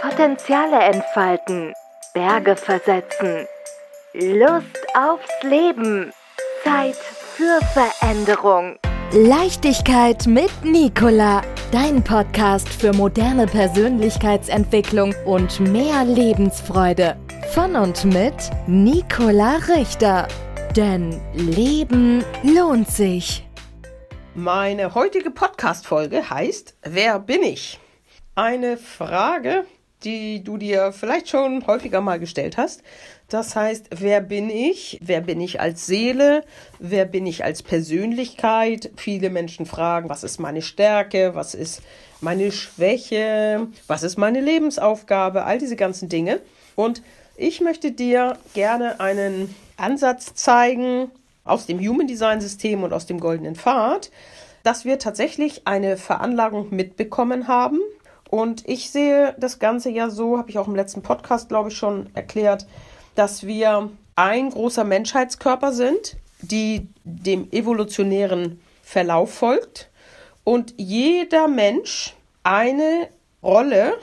Potenziale entfalten, Berge versetzen, Lust aufs Leben, Zeit für Veränderung. Leichtigkeit mit Nicola, dein Podcast für moderne Persönlichkeitsentwicklung und mehr Lebensfreude. Von und mit Nicola Richter. Denn Leben lohnt sich. Meine heutige Podcast-Folge heißt Wer bin ich? Eine Frage, die du dir vielleicht schon häufiger mal gestellt hast. Das heißt, wer bin ich? Wer bin ich als Seele? Wer bin ich als Persönlichkeit? Viele Menschen fragen, was ist meine Stärke? Was ist meine Schwäche? Was ist meine Lebensaufgabe? All diese ganzen Dinge. Und ich möchte dir gerne einen Ansatz zeigen aus dem Human Design System und aus dem goldenen Pfad, dass wir tatsächlich eine Veranlagung mitbekommen haben, und ich sehe das Ganze ja so, habe ich auch im letzten Podcast, glaube ich, schon erklärt, dass wir ein großer Menschheitskörper sind, die dem evolutionären Verlauf folgt und jeder Mensch eine Rolle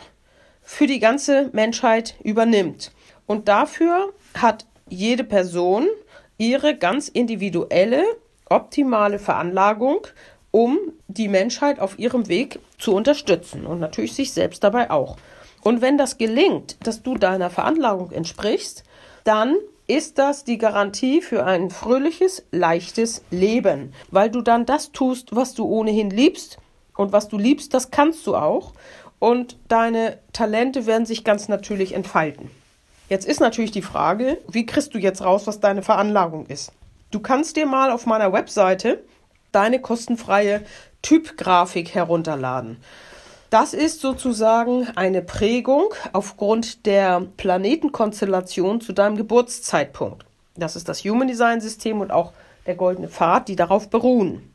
für die ganze Menschheit übernimmt. Und dafür hat jede Person ihre ganz individuelle, optimale Veranlagung um die Menschheit auf ihrem Weg zu unterstützen und natürlich sich selbst dabei auch. Und wenn das gelingt, dass du deiner Veranlagung entsprichst, dann ist das die Garantie für ein fröhliches, leichtes Leben, weil du dann das tust, was du ohnehin liebst und was du liebst, das kannst du auch und deine Talente werden sich ganz natürlich entfalten. Jetzt ist natürlich die Frage, wie kriegst du jetzt raus, was deine Veranlagung ist? Du kannst dir mal auf meiner Webseite deine kostenfreie Typgrafik herunterladen. Das ist sozusagen eine Prägung aufgrund der Planetenkonstellation zu deinem Geburtszeitpunkt. Das ist das Human Design System und auch der goldene Pfad, die darauf beruhen.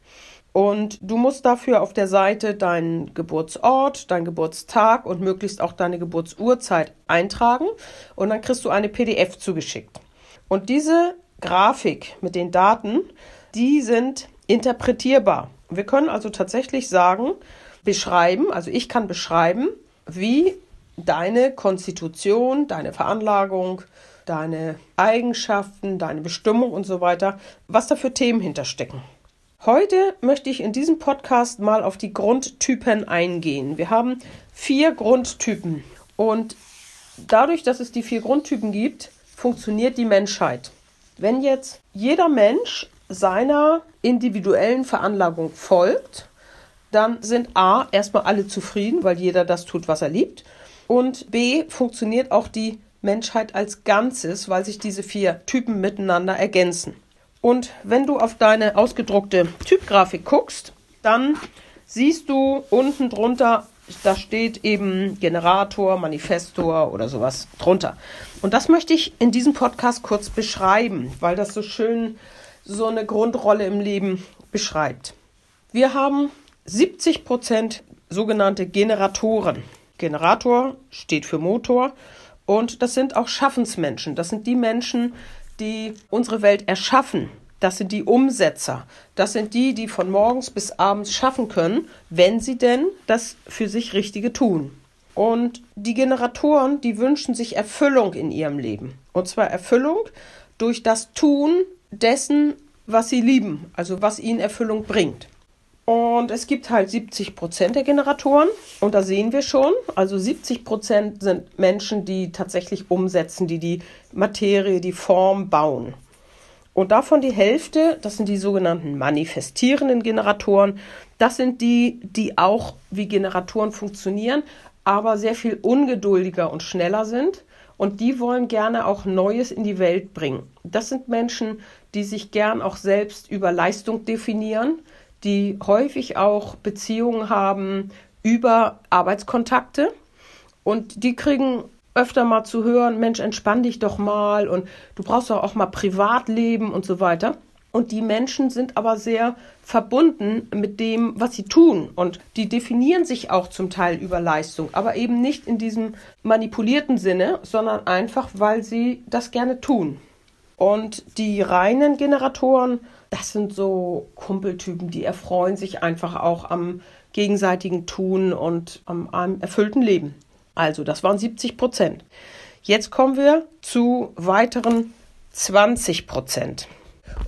Und du musst dafür auf der Seite deinen Geburtsort, deinen Geburtstag und möglichst auch deine Geburtsurzeit eintragen und dann kriegst du eine PDF zugeschickt. Und diese Grafik mit den Daten, die sind interpretierbar. Wir können also tatsächlich sagen, beschreiben, also ich kann beschreiben, wie deine Konstitution, deine Veranlagung, deine Eigenschaften, deine Bestimmung und so weiter, was da für Themen hinterstecken. Heute möchte ich in diesem Podcast mal auf die Grundtypen eingehen. Wir haben vier Grundtypen und dadurch, dass es die vier Grundtypen gibt, funktioniert die Menschheit. Wenn jetzt jeder Mensch seiner individuellen Veranlagung folgt, dann sind A erstmal alle zufrieden, weil jeder das tut, was er liebt. Und B funktioniert auch die Menschheit als Ganzes, weil sich diese vier Typen miteinander ergänzen. Und wenn du auf deine ausgedruckte Typgrafik guckst, dann siehst du unten drunter, da steht eben Generator, Manifestor oder sowas drunter. Und das möchte ich in diesem Podcast kurz beschreiben, weil das so schön so eine Grundrolle im Leben beschreibt. Wir haben 70 Prozent sogenannte Generatoren. Generator steht für Motor und das sind auch Schaffensmenschen. Das sind die Menschen, die unsere Welt erschaffen. Das sind die Umsetzer. Das sind die, die von morgens bis abends schaffen können, wenn sie denn das für sich Richtige tun. Und die Generatoren, die wünschen sich Erfüllung in ihrem Leben. Und zwar Erfüllung durch das Tun dessen, was sie lieben, also was ihnen Erfüllung bringt. Und es gibt halt 70 Prozent der Generatoren. Und da sehen wir schon, also 70 Prozent sind Menschen, die tatsächlich umsetzen, die die Materie, die Form bauen. Und davon die Hälfte, das sind die sogenannten manifestierenden Generatoren. Das sind die, die auch wie Generatoren funktionieren, aber sehr viel ungeduldiger und schneller sind und die wollen gerne auch Neues in die Welt bringen. Das sind Menschen, die sich gern auch selbst über Leistung definieren, die häufig auch Beziehungen haben über Arbeitskontakte und die kriegen öfter mal zu hören, Mensch, entspann dich doch mal und du brauchst doch auch mal Privatleben und so weiter. Und die Menschen sind aber sehr verbunden mit dem, was sie tun. Und die definieren sich auch zum Teil über Leistung, aber eben nicht in diesem manipulierten Sinne, sondern einfach, weil sie das gerne tun. Und die reinen Generatoren, das sind so Kumpeltypen, die erfreuen sich einfach auch am gegenseitigen Tun und ähm, einem erfüllten Leben. Also, das waren 70 Prozent. Jetzt kommen wir zu weiteren 20 Prozent.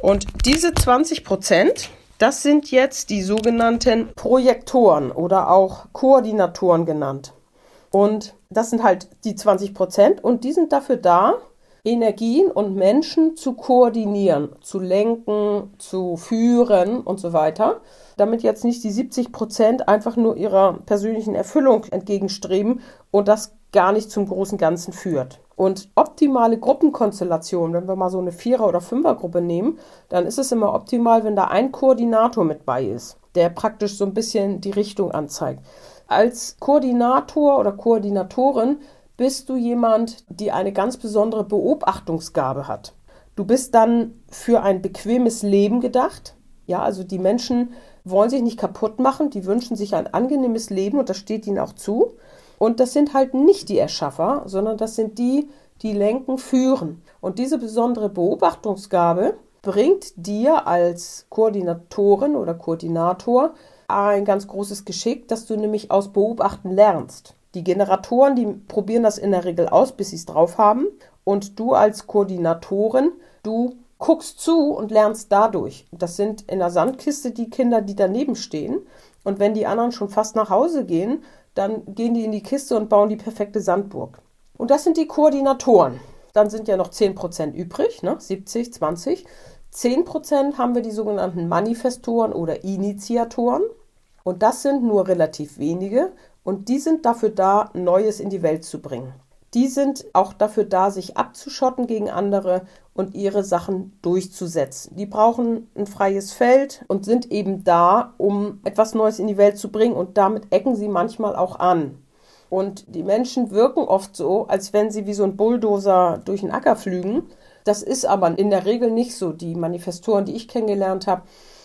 Und diese 20 Prozent, das sind jetzt die sogenannten Projektoren oder auch Koordinatoren genannt. Und das sind halt die 20 Prozent und die sind dafür da, Energien und Menschen zu koordinieren, zu lenken, zu führen und so weiter, damit jetzt nicht die 70 Prozent einfach nur ihrer persönlichen Erfüllung entgegenstreben und das gar nicht zum großen Ganzen führt. Und optimale Gruppenkonstellation, wenn wir mal so eine Vierer- oder Fünfergruppe nehmen, dann ist es immer optimal, wenn da ein Koordinator mit bei ist, der praktisch so ein bisschen die Richtung anzeigt. Als Koordinator oder Koordinatorin bist du jemand, die eine ganz besondere Beobachtungsgabe hat. Du bist dann für ein bequemes Leben gedacht. Ja, also die Menschen wollen sich nicht kaputt machen, die wünschen sich ein angenehmes Leben und das steht ihnen auch zu. Und das sind halt nicht die Erschaffer, sondern das sind die, die lenken, führen. Und diese besondere Beobachtungsgabe bringt dir als Koordinatorin oder Koordinator ein ganz großes Geschick, dass du nämlich aus Beobachten lernst. Die Generatoren, die probieren das in der Regel aus, bis sie es drauf haben. Und du als Koordinatorin, du guckst zu und lernst dadurch. Das sind in der Sandkiste die Kinder, die daneben stehen. Und wenn die anderen schon fast nach Hause gehen, dann gehen die in die Kiste und bauen die perfekte Sandburg. Und das sind die Koordinatoren. Dann sind ja noch 10% übrig, ne? 70, 20. 10% haben wir die sogenannten Manifestoren oder Initiatoren. Und das sind nur relativ wenige. Und die sind dafür da, Neues in die Welt zu bringen. Die sind auch dafür da, sich abzuschotten gegen andere und ihre Sachen durchzusetzen. Die brauchen ein freies Feld und sind eben da, um etwas Neues in die Welt zu bringen und damit ecken sie manchmal auch an. Und die Menschen wirken oft so, als wenn sie wie so ein Bulldozer durch den Acker flügen. Das ist aber in der Regel nicht so. Die Manifestoren, die ich kennengelernt habe,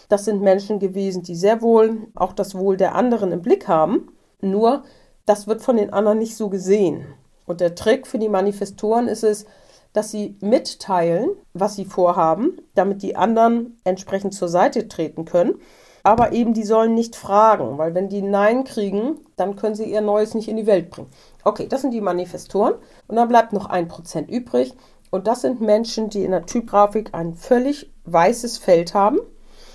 das sind Menschen gewesen, die sehr wohl auch das Wohl der anderen im Blick haben. Nur, das wird von den anderen nicht so gesehen. Und der Trick für die Manifestoren ist es, dass sie mitteilen, was sie vorhaben, damit die anderen entsprechend zur Seite treten können. Aber eben, die sollen nicht fragen, weil wenn die Nein kriegen, dann können sie ihr Neues nicht in die Welt bringen. Okay, das sind die Manifestoren. Und dann bleibt noch ein Prozent übrig. Und das sind Menschen, die in der Typgrafik ein völlig weißes Feld haben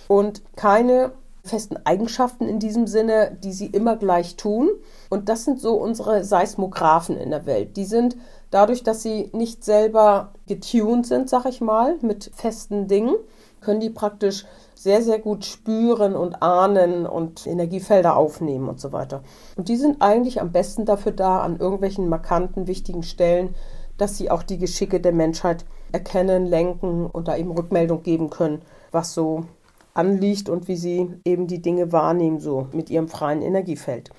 und keine festen Eigenschaften in diesem Sinne, die sie immer gleich tun. Und das sind so unsere Seismographen in der Welt. Die sind dadurch, dass sie nicht selber getuned sind, sag ich mal, mit festen Dingen, können die praktisch sehr, sehr gut spüren und ahnen und Energiefelder aufnehmen und so weiter. Und die sind eigentlich am besten dafür da, an irgendwelchen markanten, wichtigen Stellen, dass sie auch die Geschicke der Menschheit erkennen, lenken und da eben Rückmeldung geben können, was so anliegt und wie sie eben die Dinge wahrnehmen, so mit ihrem freien Energiefeld.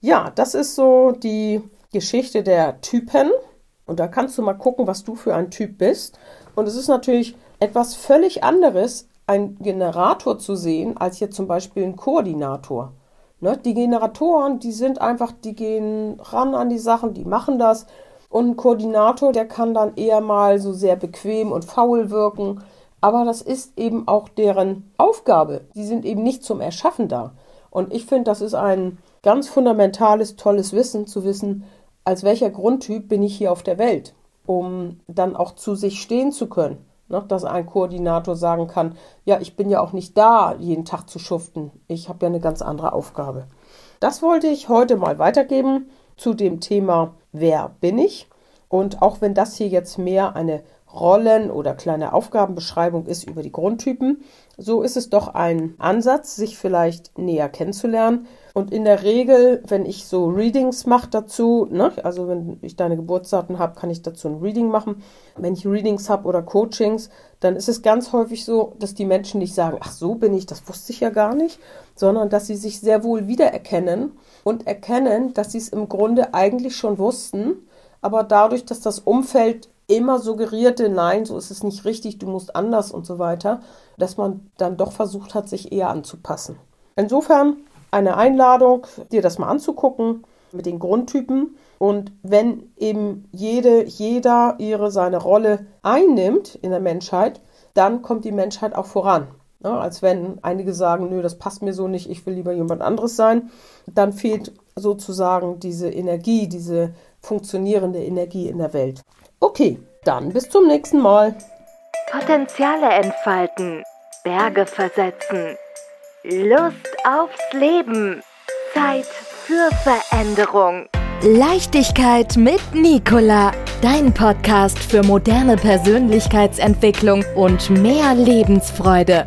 Ja, das ist so die Geschichte der Typen. Und da kannst du mal gucken, was du für ein Typ bist. Und es ist natürlich etwas völlig anderes, einen Generator zu sehen, als hier zum Beispiel ein Koordinator. Ne? Die Generatoren, die sind einfach, die gehen ran an die Sachen, die machen das. Und ein Koordinator, der kann dann eher mal so sehr bequem und faul wirken aber das ist eben auch deren Aufgabe. Die sind eben nicht zum Erschaffen da. Und ich finde, das ist ein ganz fundamentales, tolles Wissen zu wissen, als welcher Grundtyp bin ich hier auf der Welt, um dann auch zu sich stehen zu können. Ne? Dass ein Koordinator sagen kann, ja, ich bin ja auch nicht da, jeden Tag zu schuften. Ich habe ja eine ganz andere Aufgabe. Das wollte ich heute mal weitergeben zu dem Thema, wer bin ich? Und auch wenn das hier jetzt mehr eine Rollen oder kleine Aufgabenbeschreibung ist über die Grundtypen, so ist es doch ein Ansatz, sich vielleicht näher kennenzulernen. Und in der Regel, wenn ich so Readings mache dazu, ne, also wenn ich deine Geburtsdaten habe, kann ich dazu ein Reading machen. Wenn ich Readings habe oder Coachings, dann ist es ganz häufig so, dass die Menschen nicht sagen, ach so bin ich, das wusste ich ja gar nicht, sondern dass sie sich sehr wohl wiedererkennen und erkennen, dass sie es im Grunde eigentlich schon wussten, aber dadurch, dass das Umfeld immer suggerierte, nein, so ist es nicht richtig, du musst anders und so weiter, dass man dann doch versucht hat, sich eher anzupassen. Insofern eine Einladung, dir das mal anzugucken mit den Grundtypen. Und wenn eben jede, jeder ihre seine Rolle einnimmt in der Menschheit, dann kommt die Menschheit auch voran. Ja, als wenn einige sagen, nö, das passt mir so nicht, ich will lieber jemand anderes sein. Dann fehlt sozusagen diese Energie, diese funktionierende Energie in der Welt. Okay, dann bis zum nächsten Mal. Potenziale entfalten, Berge versetzen, Lust aufs Leben, Zeit für Veränderung. Leichtigkeit mit Nicola, dein Podcast für moderne Persönlichkeitsentwicklung und mehr Lebensfreude.